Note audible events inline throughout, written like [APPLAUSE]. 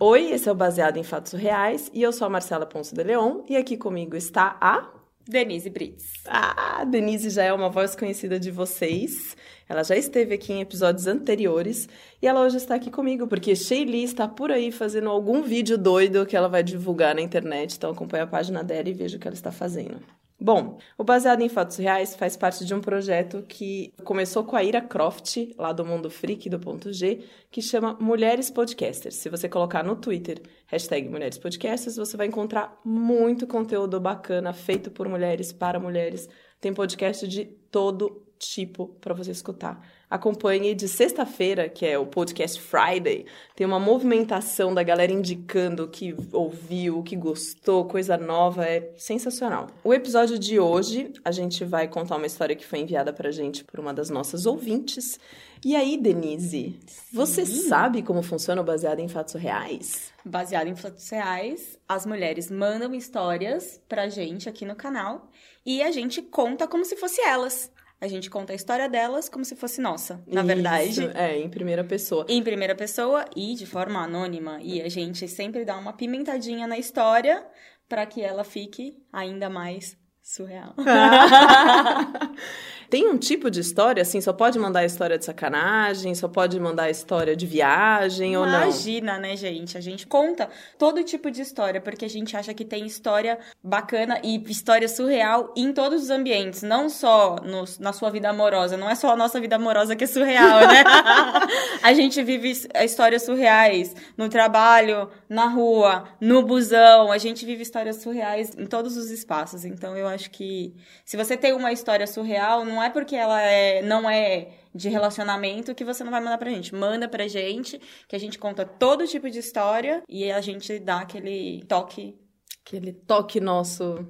Oi, esse é o Baseado em Fatos Reais e eu sou a Marcela Ponce de Leon e aqui comigo está a Denise Brits. Ah, Denise já é uma voz conhecida de vocês. Ela já esteve aqui em episódios anteriores e ela hoje está aqui comigo porque Sheili está por aí fazendo algum vídeo doido que ela vai divulgar na internet. Então acompanha a página dela e veja o que ela está fazendo. Bom, o Baseado em Fatos Reais faz parte de um projeto que começou com a Ira Croft, lá do Mundo Freak, do Ponto G, que chama Mulheres Podcasters. Se você colocar no Twitter, hashtag Mulheres Podcasters, você vai encontrar muito conteúdo bacana feito por mulheres, para mulheres. Tem podcast de todo tipo para você escutar. Acompanhe de sexta-feira, que é o podcast Friday, tem uma movimentação da galera indicando o que ouviu, o que gostou, coisa nova, é sensacional. O episódio de hoje, a gente vai contar uma história que foi enviada pra gente por uma das nossas ouvintes. E aí, Denise, Sim. você sabe como funciona o baseado em fatos reais? Baseado em fatos reais, as mulheres mandam histórias pra gente aqui no canal e a gente conta como se fosse elas. A gente conta a história delas como se fosse nossa, na Isso, verdade. É, em primeira pessoa. Em primeira pessoa e de forma anônima. E a gente sempre dá uma pimentadinha na história para que ela fique ainda mais surreal. [LAUGHS] Tem um tipo de história, assim, só pode mandar história de sacanagem, só pode mandar história de viagem Imagina, ou não? Imagina, né, gente? A gente conta todo tipo de história, porque a gente acha que tem história bacana e história surreal em todos os ambientes, não só no, na sua vida amorosa. Não é só a nossa vida amorosa que é surreal, né? [LAUGHS] a gente vive histórias surreais no trabalho, na rua, no busão. A gente vive histórias surreais em todos os espaços. Então, eu acho que se você tem uma história surreal, não não é porque ela é, não é de relacionamento que você não vai mandar pra gente. Manda pra gente, que a gente conta todo tipo de história e a gente dá aquele toque. Aquele toque nosso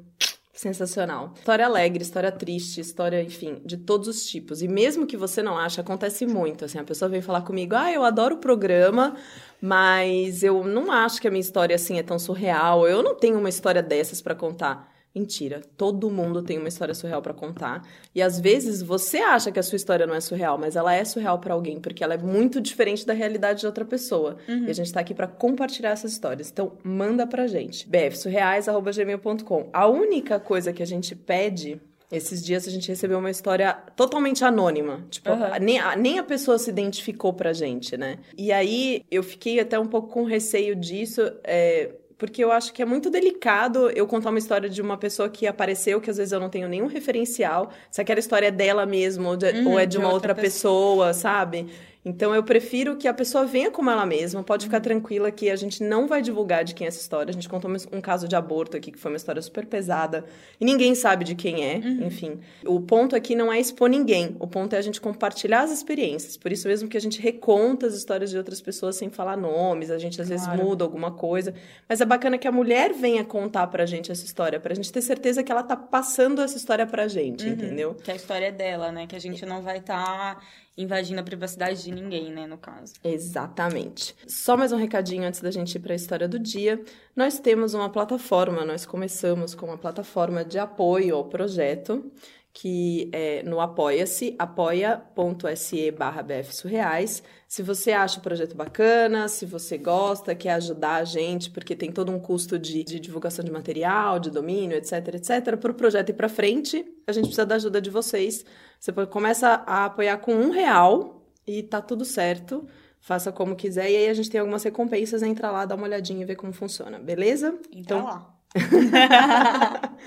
sensacional. História alegre, história triste, história, enfim, de todos os tipos. E mesmo que você não ache, acontece muito. Assim, a pessoa vem falar comigo, ah, eu adoro o programa, mas eu não acho que a minha história assim é tão surreal. Eu não tenho uma história dessas para contar. Mentira. Todo mundo tem uma história surreal para contar. E às vezes você acha que a sua história não é surreal, mas ela é surreal para alguém, porque ela é muito diferente da realidade de outra pessoa. Uhum. E a gente tá aqui para compartilhar essas histórias. Então, manda pra gente. bfsurreais@gmail.com. A única coisa que a gente pede esses dias a gente recebeu uma história totalmente anônima. Tipo, uhum. nem, a, nem a pessoa se identificou pra gente, né? E aí eu fiquei até um pouco com receio disso. É, porque eu acho que é muito delicado eu contar uma história de uma pessoa que apareceu, que às vezes eu não tenho nenhum referencial, se aquela história é dela mesmo, ou, de, uhum, ou é de, de uma outra, outra pessoa, pessoa, sabe? Então eu prefiro que a pessoa venha como ela mesma, pode ficar tranquila que a gente não vai divulgar de quem é essa história. A gente contou um caso de aborto aqui que foi uma história super pesada e ninguém sabe de quem é, uhum. enfim. O ponto aqui não é expor ninguém, o ponto é a gente compartilhar as experiências. Por isso mesmo que a gente reconta as histórias de outras pessoas sem falar nomes, a gente às claro. vezes muda alguma coisa, mas é bacana que a mulher venha contar pra gente essa história, pra gente ter certeza que ela tá passando essa história pra gente, uhum. entendeu? Que a história é dela, né? Que a gente não vai estar tá invadindo a privacidade de ninguém, né, no caso. Exatamente. Só mais um recadinho antes da gente ir para a história do dia. Nós temos uma plataforma, nós começamos com uma plataforma de apoio ao projeto, que é no Apoia-se, apoia.se barra bfsurreais. Se você acha o projeto bacana, se você gosta, quer ajudar a gente, porque tem todo um custo de, de divulgação de material, de domínio, etc, etc, para o projeto ir para frente, a gente precisa da ajuda de vocês você começa a apoiar com um real e tá tudo certo. Faça como quiser. E aí a gente tem algumas recompensas. Entra lá, dá uma olhadinha e vê como funciona, beleza? Então lá. [LAUGHS]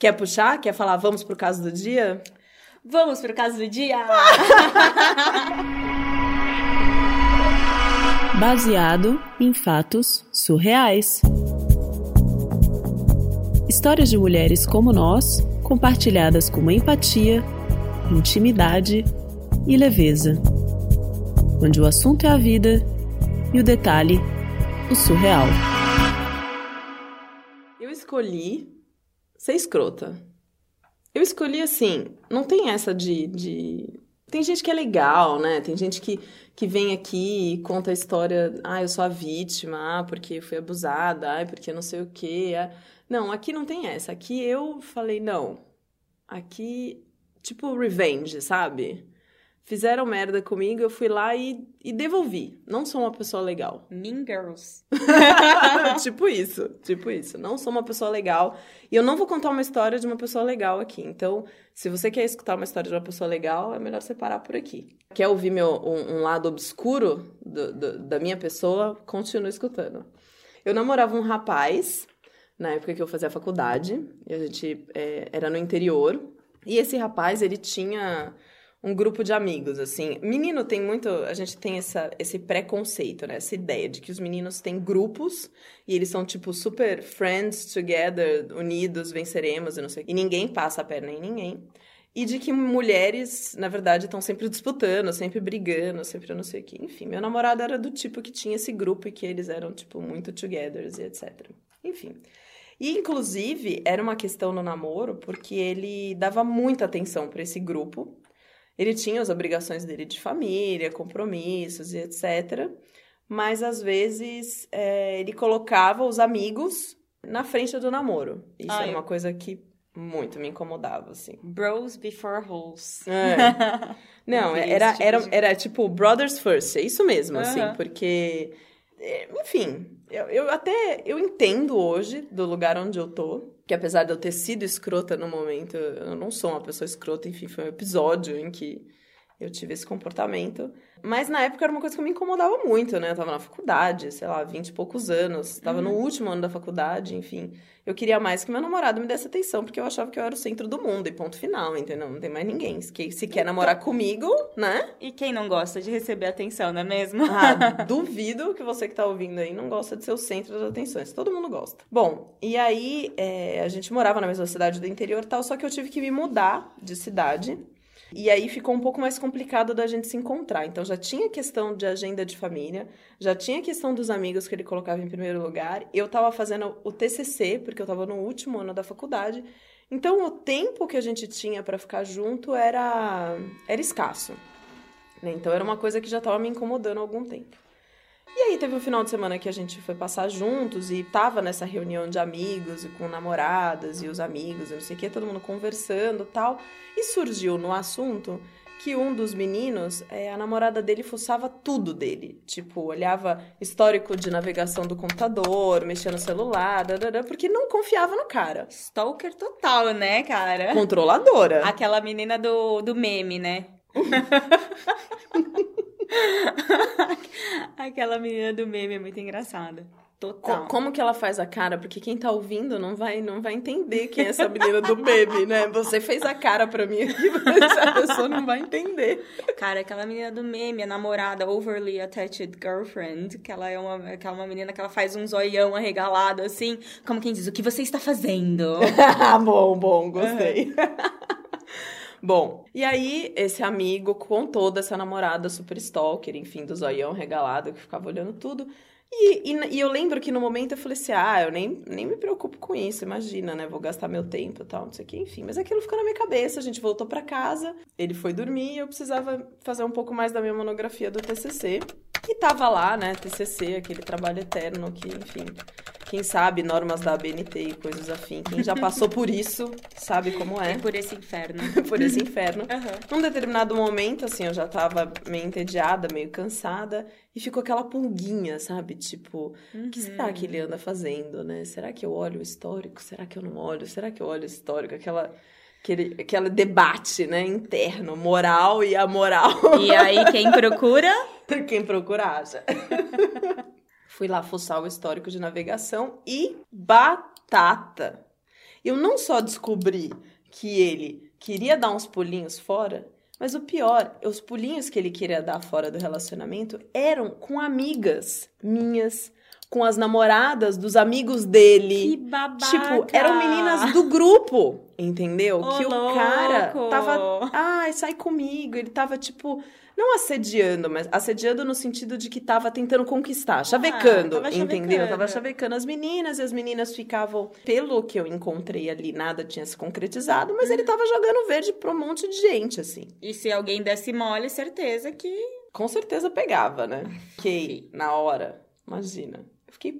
Quer puxar? Quer falar vamos pro caso do dia? Vamos pro caso do dia! [LAUGHS] Baseado em fatos surreais. Histórias de mulheres como nós, compartilhadas com empatia intimidade e leveza, onde o assunto é a vida e o detalhe, o surreal. Eu escolhi ser escrota. Eu escolhi assim, não tem essa de, de... Tem gente que é legal, né? Tem gente que, que vem aqui e conta a história, ah, eu sou a vítima, ah, porque fui abusada, ah, porque não sei o quê. Ah. Não, aqui não tem essa. Aqui eu falei, não, aqui tipo revenge, sabe? Fizeram merda comigo, eu fui lá e, e devolvi. Não sou uma pessoa legal. Mean Girls. [LAUGHS] tipo isso, tipo isso. Não sou uma pessoa legal. E eu não vou contar uma história de uma pessoa legal aqui. Então, se você quer escutar uma história de uma pessoa legal, é melhor você parar por aqui. Quer ouvir meu, um, um lado obscuro do, do, da minha pessoa? Continue escutando. Eu namorava um rapaz, na época que eu fazia faculdade, e a gente é, era no interior. E esse rapaz, ele tinha um grupo de amigos, assim. Menino tem muito. A gente tem essa, esse preconceito, né? Essa ideia de que os meninos têm grupos e eles são, tipo, super friends together, unidos, venceremos e não sei. E ninguém passa a perna em ninguém. E de que mulheres, na verdade, estão sempre disputando, sempre brigando, sempre não sei o quê. Enfim, meu namorado era do tipo que tinha esse grupo e que eles eram, tipo, muito together e etc. Enfim. E, inclusive, era uma questão no namoro, porque ele dava muita atenção para esse grupo ele tinha as obrigações dele de família, compromissos e etc. Mas às vezes é, ele colocava os amigos na frente do namoro. Isso Ai. era uma coisa que muito me incomodava, assim. Bros before hoes. É. [LAUGHS] Não, era, tipo era, era tipo brothers first, é isso mesmo, assim, porque. É, enfim, eu, eu até eu entendo hoje do lugar onde eu tô que apesar de eu ter sido escrota no momento, eu não sou uma pessoa escrota, enfim, foi um episódio em que eu tive esse comportamento. Mas na época era uma coisa que me incomodava muito, né? Eu tava na faculdade, sei lá, vinte e poucos anos, tava uhum. no último ano da faculdade, enfim. Eu queria mais que meu namorado me desse atenção, porque eu achava que eu era o centro do mundo, e ponto final, entendeu? Não tem mais ninguém. Que se quer namorar então comigo, né? E quem não gosta de receber atenção, não é mesmo? Ah, [LAUGHS] duvido que você que tá ouvindo aí não gosta de ser o centro das atenções. Todo mundo gosta. Bom, e aí é, a gente morava na mesma cidade do interior e tal, só que eu tive que me mudar de cidade e aí ficou um pouco mais complicado da gente se encontrar. Então já tinha questão de agenda de família, já tinha questão dos amigos que ele colocava em primeiro lugar. Eu estava fazendo o TCC, porque eu estava no último ano da faculdade. Então o tempo que a gente tinha para ficar junto era era escasso. Né? Então era uma coisa que já estava me incomodando há algum tempo. E aí teve um final de semana que a gente foi passar juntos e tava nessa reunião de amigos e com namoradas e os amigos e não sei o que, todo mundo conversando tal. E surgiu no assunto que um dos meninos, é, a namorada dele fuçava tudo dele. Tipo, olhava histórico de navegação do computador, mexia no celular, dadada, porque não confiava no cara. Stalker total, né, cara? Controladora. Aquela menina do, do meme, né? [LAUGHS] [LAUGHS] Aquela menina do meme é muito engraçada. Total. Como que ela faz a cara? Porque quem tá ouvindo não vai, não vai entender quem é essa menina do meme, né? Você fez a cara pra mim aqui, [LAUGHS] mas a pessoa não vai entender. Cara, aquela menina do meme, a namorada overly attached girlfriend, que ela é uma, que é uma menina que ela faz um zoião arregalado, assim, como quem diz, o que você está fazendo? [LAUGHS] bom, bom, gostei. Uhum. Bom, e aí esse amigo com toda essa namorada super stalker, enfim, do zoião regalado, que ficava olhando tudo. E, e, e, eu lembro que no momento eu falei assim, ah, eu nem, nem me preocupo com isso, imagina, né? Vou gastar meu tempo e tal, não sei o que, enfim. Mas aquilo ficou na minha cabeça, a gente voltou para casa, ele foi dormir e eu precisava fazer um pouco mais da minha monografia do TCC. E tava lá, né, TCC, aquele trabalho eterno que, enfim, quem sabe normas da ABNT e coisas afim, quem já passou por isso sabe como é. é por esse inferno. [LAUGHS] por esse inferno. Uhum. Num determinado momento, assim, eu já tava meio entediada, meio cansada, e ficou aquela pulguinha, sabe? Tipo, o uhum. que será que ele anda fazendo, né? Será que eu olho o histórico? Será que eu não olho? Será que eu olho o histórico? Aquela aquele, aquele debate, né, interno, moral e amoral. E aí, quem procura? [LAUGHS] quem procura acha. [LAUGHS] Fui lá fuçar o histórico de navegação e batata. Eu não só descobri que ele queria dar uns pulinhos fora, mas o pior, os pulinhos que ele queria dar fora do relacionamento eram com amigas minhas, com as namoradas dos amigos dele. Que babaca! Tipo, eram meninas do grupo, entendeu? que louco. o cara tava, ai, sai comigo. Ele tava tipo, não assediando, mas assediando no sentido de que tava tentando conquistar, chavecando, ah, tava entendeu? Chavecando. Tava chavecando as meninas e as meninas ficavam, pelo que eu encontrei ali, nada tinha se concretizado, mas ele tava jogando verde pra um monte de gente, assim. E se alguém desse mole, certeza que. Com certeza pegava, né? Que na hora, imagina. Eu fiquei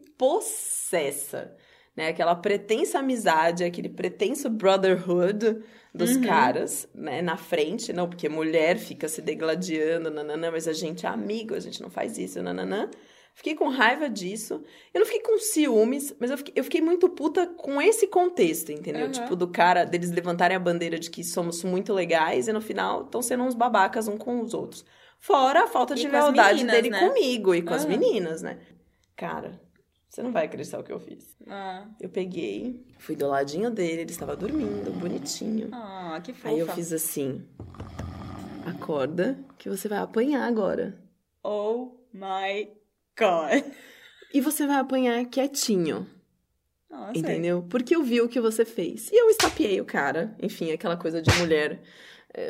possessa. né? Aquela pretensa amizade, aquele pretenso brotherhood dos Uhum. caras, né? Na frente, não, porque mulher fica se degladiando, nananã, mas a gente é amigo, a gente não faz isso, nananã. Fiquei com raiva disso. Eu não fiquei com ciúmes, mas eu fiquei, eu fiquei muito puta com esse contexto, entendeu? Uhum. Tipo, do cara, deles levantarem a bandeira de que somos muito legais e no final estão sendo uns babacas um com os outros. Fora a falta de as lealdade dele né? comigo e com as Uhum. meninas, né? Cara, você não vai acreditar o que eu fiz. Ah, Eu peguei, fui do ladinho dele, ele estava dormindo, bonitinho. ah, que fofa. Aí eu fiz assim: acorda que você vai apanhar agora. Oh my god. E você vai apanhar quietinho, Nossa. entendeu? Porque eu vi o que você fez. E eu estapeei o cara. Enfim, aquela coisa de mulher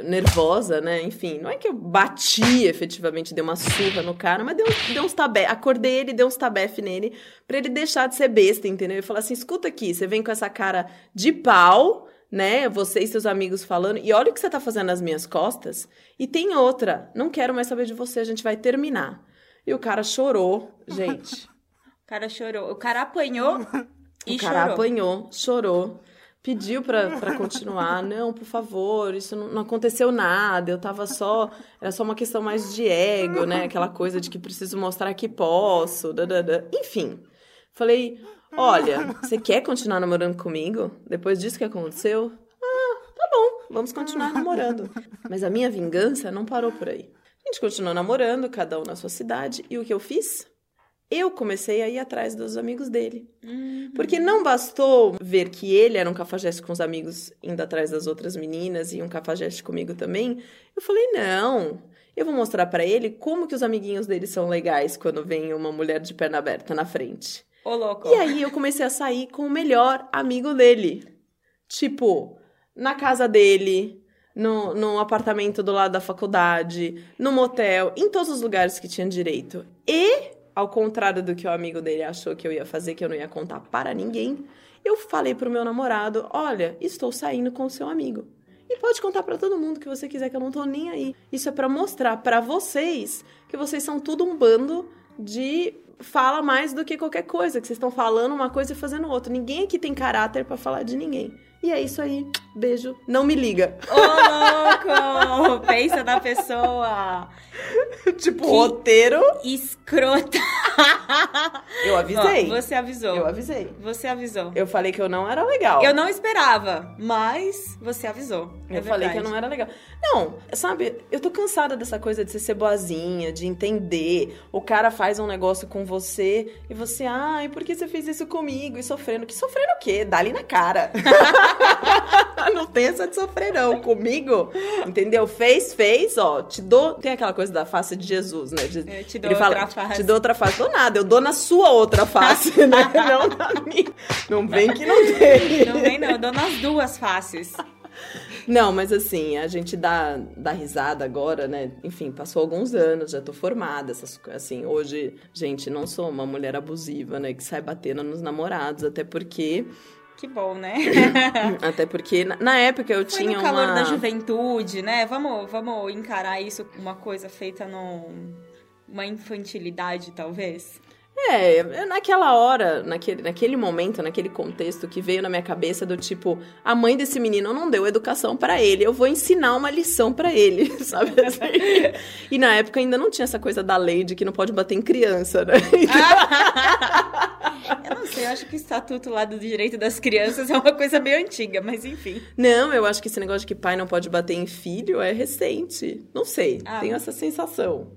nervosa, né? Enfim, não é que eu bati efetivamente, dei uma surra no cara, mas dei, um, dei uns tabé. Acordei ele, dei uns tabefe nele, pra ele deixar de ser besta, entendeu? E falar assim: escuta aqui, você vem com essa cara de pau. Né, você e seus amigos falando, e olha o que você tá fazendo nas minhas costas. E tem outra, não quero mais saber de você, a gente vai terminar. E o cara chorou, gente. [LAUGHS] O cara chorou. O cara apanhou [LAUGHS] e o cara chorou. apanhou, chorou, pediu pra continuar. Não, por favor, isso não, não aconteceu nada. Eu tava só. Era só uma questão mais de ego, né? Aquela coisa de que preciso mostrar que posso. dadadã. Enfim. Falei: olha, você quer continuar namorando comigo? Depois disso que aconteceu? Ah, tá bom, vamos continuar namorando. Mas a minha vingança não parou por aí. A gente continuou namorando, cada um na sua cidade. E o que eu fiz? Eu comecei a ir atrás dos amigos dele. Uhum. Porque não bastou ver que ele era um cafajeste com os amigos indo atrás das outras meninas e um cafajeste comigo também. Eu falei, não, eu vou mostrar pra ele como que os amiguinhos dele são legais quando vem uma mulher de perna aberta na frente. Ô, louco. E aí eu comecei a sair com o melhor amigo dele. Tipo, na casa dele, no, no apartamento do lado da faculdade, no motel, em todos os lugares que tinha direito. E, ao contrário do que o amigo dele achou que eu ia fazer, que eu não ia contar para ninguém, eu falei pro meu namorado: olha, estou saindo com o seu amigo. E pode contar pra todo mundo que você quiser, que eu não tô nem aí. Isso é pra mostrar pra vocês que vocês são tudo um bando de fala mais do que qualquer coisa, que vocês estão falando uma coisa e fazendo outra. Ninguém aqui tem caráter pra falar de ninguém. E é isso aí. Beijo. Não me liga. Ô, louco! [LAUGHS] Pensa na pessoa. tipo, Que- roteiro. Escrota. Eu avisei. Ó, você avisou. Eu avisei. Você avisou. Eu falei que eu não era legal. Eu não esperava, mas você avisou. Eu é falei que eu verdade. não era legal. Não, sabe, eu tô cansada dessa coisa de você ser boazinha, de entender. O cara faz um negócio com você e você, ai, por que você fez isso comigo? E sofrendo. Que sofrendo o quê? Dá ali na cara. [LAUGHS] [LAUGHS] não tem essa de sofrer, não. Comigo, entendeu? Fez, fez, ó. Te dou. Tem aquela coisa da face de Jesus, né? De- Eu te dou Ele fala, outra face. Te dou outra face. Dou nada, eu dou na sua outra face, [LAUGHS] né? [LAUGHS] Não na minha. Não vem que não tem. Não vem, não. Eu dou nas duas faces. Não, mas assim, a gente dá, dá risada agora, né? Enfim, passou alguns anos, já tô formada, essas, assim, hoje, gente, não sou uma mulher abusiva, né? Que sai batendo nos namorados, até porque, Que bom, né? [LAUGHS] até porque na, na época eu Foi tinha no calor uma... da juventude, né? Vamos, vamos encarar isso uma coisa feita num... Uma infantilidade, talvez. É, naquela hora, naquele, naquele momento, naquele contexto que veio na minha cabeça do tipo, a mãe desse menino não deu educação pra ele, eu vou ensinar uma lição pra ele, [LAUGHS] sabe assim? E na época ainda não tinha essa coisa da lei de que não pode bater em criança, né? [LAUGHS] Eu não sei, eu acho que o estatuto lá do direito das crianças é uma coisa meio antiga, mas enfim. Não, eu acho que esse negócio de que pai não pode bater em filho é recente. Não sei, Ah. tenho essa sensação.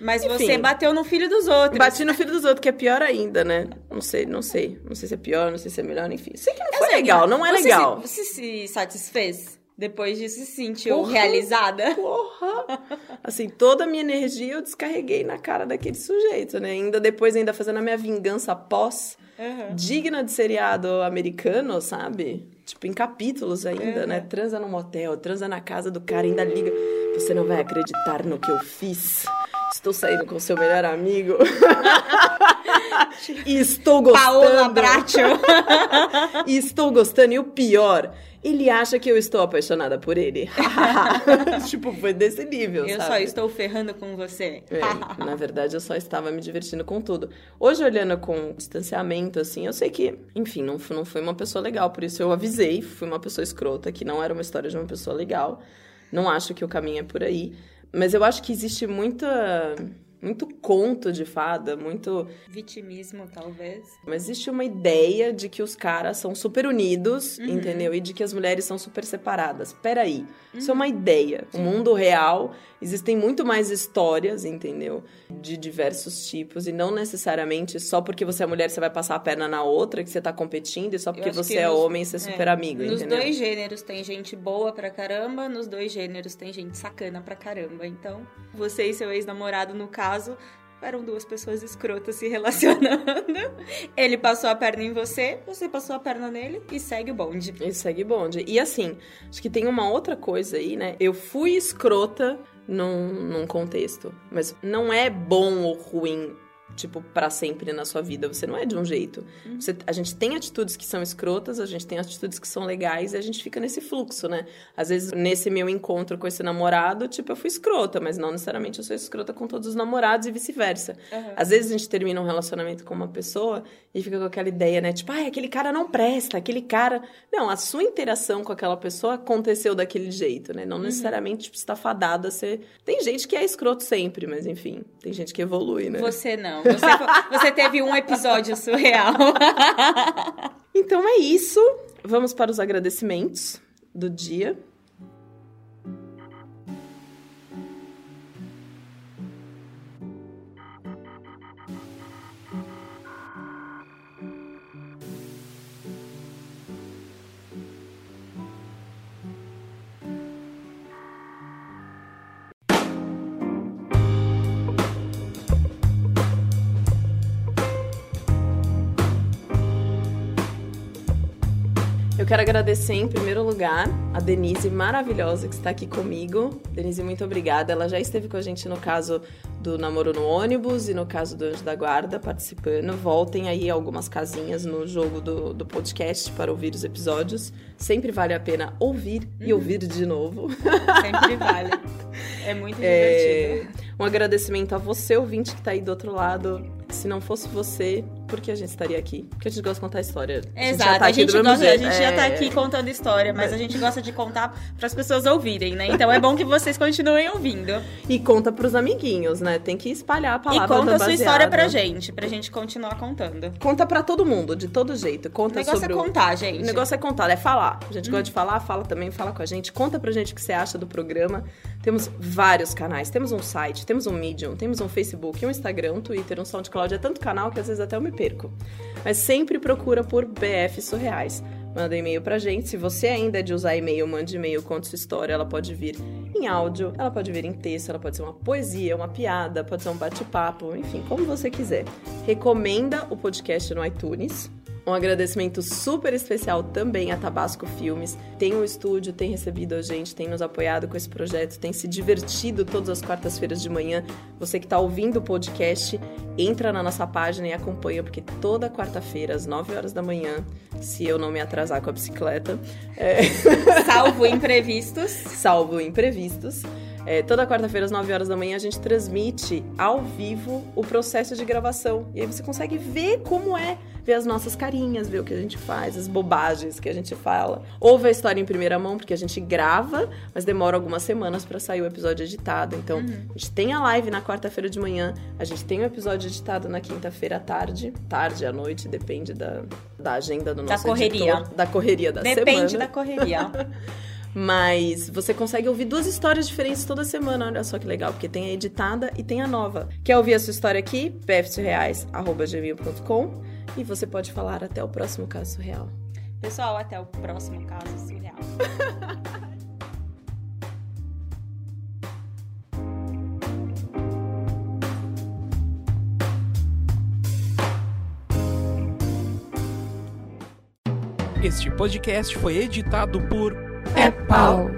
Mas Enfim. você bateu no filho dos outros. Bati no filho dos outros, que é pior ainda, né? Não sei, não sei. Não sei se é pior, não sei se é melhor, enfim. Sei que não foi Sei, legal, não é você legal. Se, você se satisfez? Depois disso, se sentiu Porra. realizada? Porra! Assim, toda a minha energia eu descarreguei na cara daquele sujeito, né? Ainda depois, ainda fazendo a minha vingança pós, Uhum. digna de seriado americano, sabe? Tipo, em capítulos ainda, Uhum. né? Transa no motel, transa na casa do cara, ainda liga. Você não vai acreditar no que eu fiz. Estou saindo com o seu melhor amigo. [LAUGHS] e estou gostando. Paola Bracho. [LAUGHS] E estou gostando. E o pior Ele acha que eu estou apaixonada por ele. [LAUGHS] tipo, foi desse nível, Eu sabe? só estou ferrando com você. É, na verdade, eu só estava me divertindo com tudo. Hoje, olhando com distanciamento, assim, eu sei que, enfim, não, não foi uma pessoa legal, por isso eu avisei, fui uma pessoa escrota, que não era uma história de uma pessoa legal. Não acho que o caminho é por aí. Mas eu acho que existe muita. Muito conto de fada, muito. Vitimismo, talvez. Mas existe uma ideia de que os caras são super unidos, Uhum. entendeu? E de que as mulheres são super separadas. Peraí, isso é uma ideia. O mundo real, existem muito mais histórias, entendeu? De diversos tipos. E não necessariamente só porque você é mulher você vai passar a perna na outra, que você tá competindo, e só porque você é nos- homem você é super amigo, Nos entendeu? dois gêneros tem gente boa pra caramba, nos dois gêneros tem gente sacana pra caramba. Então, você e seu ex-namorado, no caso, eram duas pessoas escrotas se relacionando. [LAUGHS] Ele passou a perna em você, você passou a perna nele e segue o bonde. E segue bonde. E assim, acho que tem uma outra coisa aí, né? Eu fui escrota num, num contexto, mas não é bom ou ruim, tipo, pra sempre na sua vida. Você não é de um jeito. Você- a gente tem atitudes que são escrotas, a gente tem atitudes que são legais e a gente fica nesse fluxo, né? Às vezes, nesse meu encontro com esse namorado, tipo, eu fui escrota, mas não necessariamente eu sou escrota com todos os namorados e vice-versa. Às vezes a gente termina um relacionamento com uma pessoa e fica com aquela ideia, né? Tipo, ai, aquele cara não presta, aquele cara. Não, a sua interação com aquela pessoa aconteceu daquele jeito, né? Não necessariamente tipo, está fadada a ser. Tem gente que é escroto sempre, mas enfim, tem gente que evolui, né? Você não. Você, você teve um episódio surreal. [LAUGHS] Então é isso. Vamos para os agradecimentos do dia. Eu quero agradecer em primeiro lugar a Denise maravilhosa que está aqui comigo. Denise, muito obrigada. Ela já esteve com a gente no caso do namoro no ônibus e no caso do Anjo da Guarda participando. Voltem aí algumas casinhas no jogo do, do podcast para ouvir os episódios. Sempre vale a pena ouvir e ouvir de novo. Sempre vale. [LAUGHS] É muito É, divertido. um agradecimento a você, ouvinte, que está aí do outro lado. Se não fosse você, por que a gente estaria aqui? Porque a gente gosta de contar história. A gente já Exato, tá a gente, do mesmo gosta, a gente já tá É. aqui contando história, mas a gente gosta de contar para as pessoas ouvirem, né? Então é bom que vocês continuem ouvindo. E conta pros amiguinhos, né? Tem que espalhar a E palavra conta da a sua história pra baseada. gente, pra gente continuar contando. Conta pra todo mundo, de todo jeito. O Conta negócio sobre é o... contar, gente. O negócio é contar, é falar. A gente gosta de falar, fala também, fala com a gente. Conta pra gente o que você acha do programa. Temos vários canais. Temos um site, temos um Medium, temos um Facebook, um Instagram, um Twitter, um SoundCloud. É tanto canal que às vezes até eu me perco. Mas sempre procura por BF Surreais. Manda e-mail pra gente. Se você ainda é de usar e-mail, mande e-mail, conte sua história. Ela pode vir em áudio, ela pode vir em texto, ela pode ser uma poesia, uma piada, pode ser um bate-papo, enfim, como você quiser. Recomenda o podcast no iTunes. Um agradecimento super especial também a Tabasco Filmes. Tem um estúdio, tem recebido a gente, tem nos apoiado com esse projeto, tem se divertido todas as quartas-feiras de manhã. Você que está ouvindo o podcast, entra na nossa página e acompanha, porque toda quarta-feira, às 9 horas da manhã, se eu não me atrasar com a bicicleta, é, [LAUGHS] Salvo imprevistos. salvo imprevistos. É, toda quarta-feira, às 9 horas da manhã, a gente transmite ao vivo o processo de gravação. E aí você consegue ver como é, ver as nossas carinhas, ver o que a gente faz, as bobagens que a gente fala. Ouve a história em primeira mão, porque a gente grava, mas demora algumas semanas para sair o episódio editado. Então, a gente tem a live na quarta-feira de manhã, a gente tem o episódio editado na quinta-feira à tarde, tarde à noite, depende da, da agenda do Da nosso correria. editor, da correria da Depende semana. da correria. [LAUGHS] Mas você consegue ouvir duas histórias diferentes toda semana. Olha só que legal, porque tem a editada e tem a nova. Quer ouvir a sua história aqui? pfsurreais.gmail.com e você pode falar até o próximo caso surreal. Pessoal, até o próximo caso surreal. Este podcast foi editado por É pau.